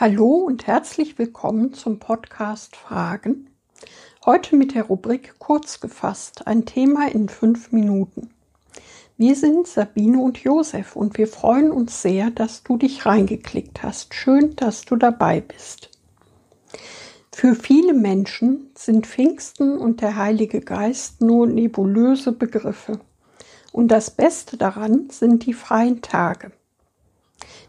Hallo und herzlich willkommen zum Podcast Fragen. Heute mit der Rubrik Kurz gefasst, ein Thema in fünf Minuten. Wir sind Sabine und Josef und wir freuen uns sehr, dass du dich reingeklickt hast. Schön, dass du dabei bist. Für viele Menschen sind Pfingsten und der Heilige Geist nur nebulöse Begriffe. Und das Beste daran sind die freien Tage.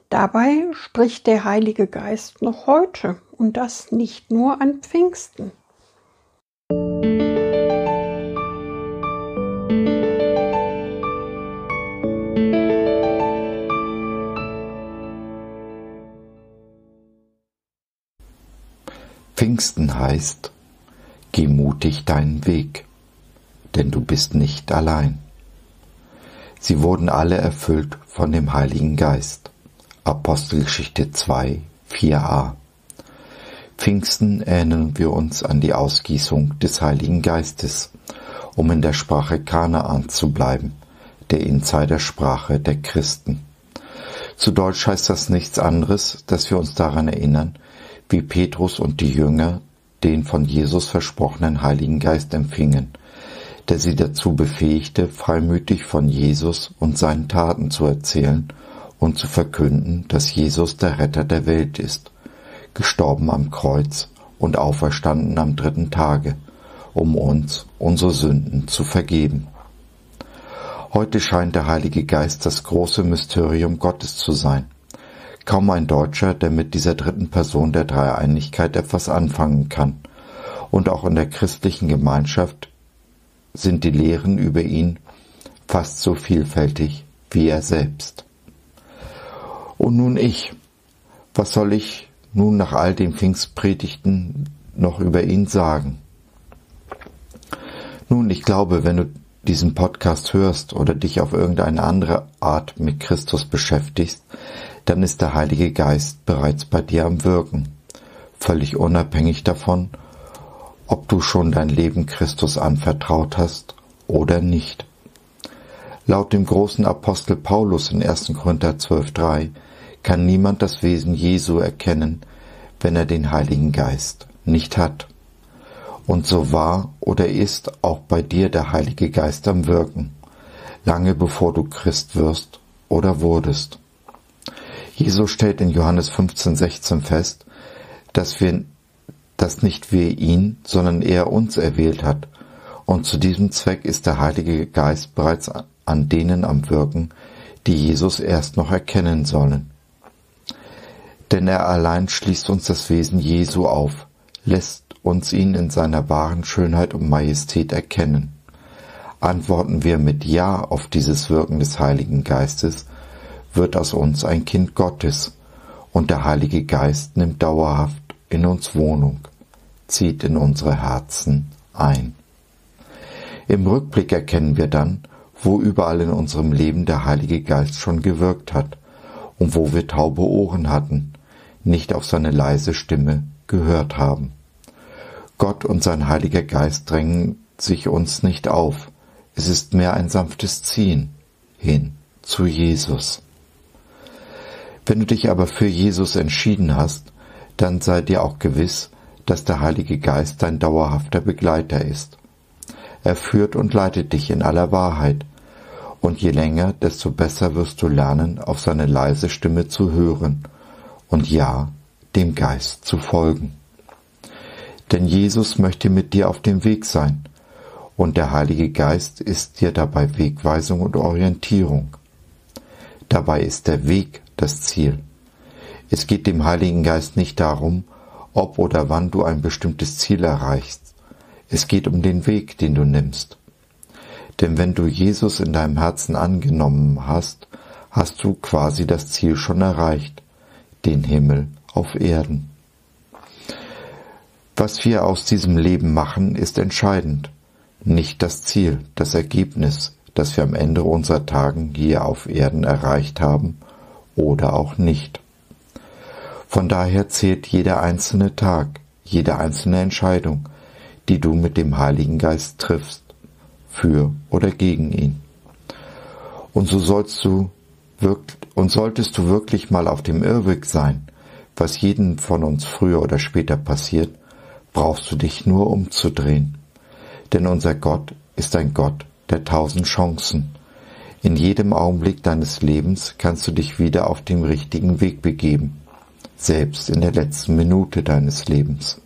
Dabei spricht der Heilige Geist noch heute und das nicht nur an Pfingsten. Pfingsten heißt, geh mutig deinen Weg, denn du bist nicht allein. Sie wurden alle erfüllt von dem Heiligen Geist. Apostelgeschichte 2, 4a. Pfingsten erinnern wir uns an die Ausgießung des Heiligen Geistes, um in der Sprache Kanaan zu bleiben, der Insidersprache der Christen. Zu Deutsch heißt das nichts anderes, dass wir uns daran erinnern, wie Petrus und die Jünger den von Jesus versprochenen Heiligen Geist empfingen, der sie dazu befähigte, freimütig von Jesus und seinen Taten zu erzählen und zu verkünden, dass Jesus der Retter der Welt ist, gestorben am Kreuz und auferstanden am dritten Tage, um uns unsere Sünden zu vergeben. Heute scheint der Heilige Geist das große Mysterium Gottes zu sein. Kaum ein Deutscher, der mit dieser dritten Person der Dreieinigkeit etwas anfangen kann. Und auch in der christlichen Gemeinschaft sind die Lehren über ihn fast so vielfältig wie er selbst. Und nun ich. Was soll ich nun nach all den Pfingstpredigten noch über ihn sagen? Nun, ich glaube, wenn du diesen Podcast hörst oder dich auf irgendeine andere Art mit Christus beschäftigst, dann ist der Heilige Geist bereits bei dir am Wirken, völlig unabhängig davon, ob du schon dein Leben Christus anvertraut hast oder nicht. Laut dem großen Apostel Paulus in 1. Korinther 12.3 kann niemand das Wesen Jesu erkennen, wenn er den Heiligen Geist nicht hat. Und so war oder ist auch bei dir der Heilige Geist am Wirken, lange bevor du Christ wirst oder wurdest. Jesus stellt in Johannes 15, 16 fest, dass wir, dass nicht wir ihn, sondern er uns erwählt hat. Und zu diesem Zweck ist der Heilige Geist bereits an denen am Wirken, die Jesus erst noch erkennen sollen denn er allein schließt uns das Wesen Jesu auf, lässt uns ihn in seiner wahren Schönheit und Majestät erkennen. Antworten wir mit Ja auf dieses Wirken des Heiligen Geistes, wird aus uns ein Kind Gottes, und der Heilige Geist nimmt dauerhaft in uns Wohnung, zieht in unsere Herzen ein. Im Rückblick erkennen wir dann, wo überall in unserem Leben der Heilige Geist schon gewirkt hat und wo wir taube Ohren hatten, nicht auf seine leise Stimme gehört haben. Gott und sein Heiliger Geist drängen sich uns nicht auf, es ist mehr ein sanftes Ziehen hin zu Jesus. Wenn du dich aber für Jesus entschieden hast, dann sei dir auch gewiss, dass der Heilige Geist dein dauerhafter Begleiter ist. Er führt und leitet dich in aller Wahrheit, und je länger, desto besser wirst du lernen, auf seine leise Stimme zu hören und ja, dem Geist zu folgen. Denn Jesus möchte mit dir auf dem Weg sein und der Heilige Geist ist dir dabei Wegweisung und Orientierung. Dabei ist der Weg das Ziel. Es geht dem Heiligen Geist nicht darum, ob oder wann du ein bestimmtes Ziel erreichst. Es geht um den Weg, den du nimmst. Denn wenn du Jesus in deinem Herzen angenommen hast, hast du quasi das Ziel schon erreicht den Himmel auf Erden. Was wir aus diesem Leben machen, ist entscheidend, nicht das Ziel, das Ergebnis, das wir am Ende unserer Tagen hier auf Erden erreicht haben oder auch nicht. Von daher zählt jeder einzelne Tag, jede einzelne Entscheidung, die du mit dem Heiligen Geist triffst, für oder gegen ihn. Und so sollst du und solltest du wirklich mal auf dem Irrweg sein, was jeden von uns früher oder später passiert, brauchst du dich nur umzudrehen. Denn unser Gott ist ein Gott der tausend Chancen. In jedem Augenblick deines Lebens kannst du dich wieder auf den richtigen Weg begeben, selbst in der letzten Minute deines Lebens.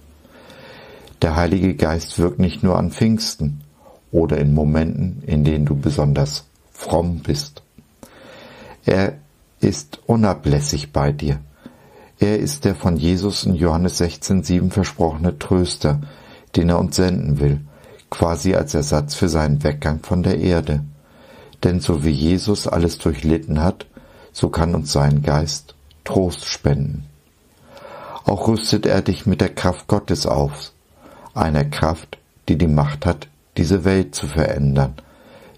Der Heilige Geist wirkt nicht nur an Pfingsten oder in Momenten, in denen du besonders fromm bist. Er ist unablässig bei dir. Er ist der von Jesus in Johannes 16,7 versprochene Tröster, den er uns senden will, quasi als Ersatz für seinen Weggang von der Erde. Denn so wie Jesus alles durchlitten hat, so kann uns sein Geist Trost spenden. Auch rüstet er dich mit der Kraft Gottes auf, einer Kraft, die die Macht hat, diese Welt zu verändern,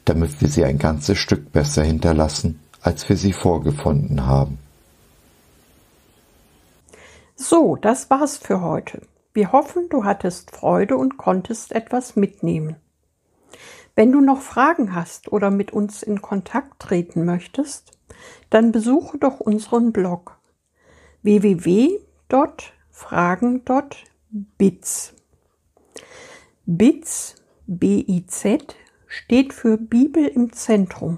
damit wir sie ein ganzes Stück besser hinterlassen, als wir sie vorgefunden haben. So, das war's für heute. Wir hoffen, du hattest Freude und konntest etwas mitnehmen. Wenn du noch Fragen hast oder mit uns in Kontakt treten möchtest, dann besuche doch unseren Blog www.fragen.biz. Biz, B-I-Z, steht für Bibel im Zentrum.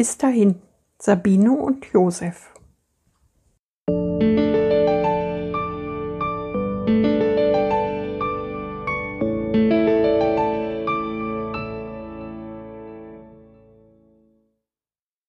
Bis dahin, Sabine und Josef.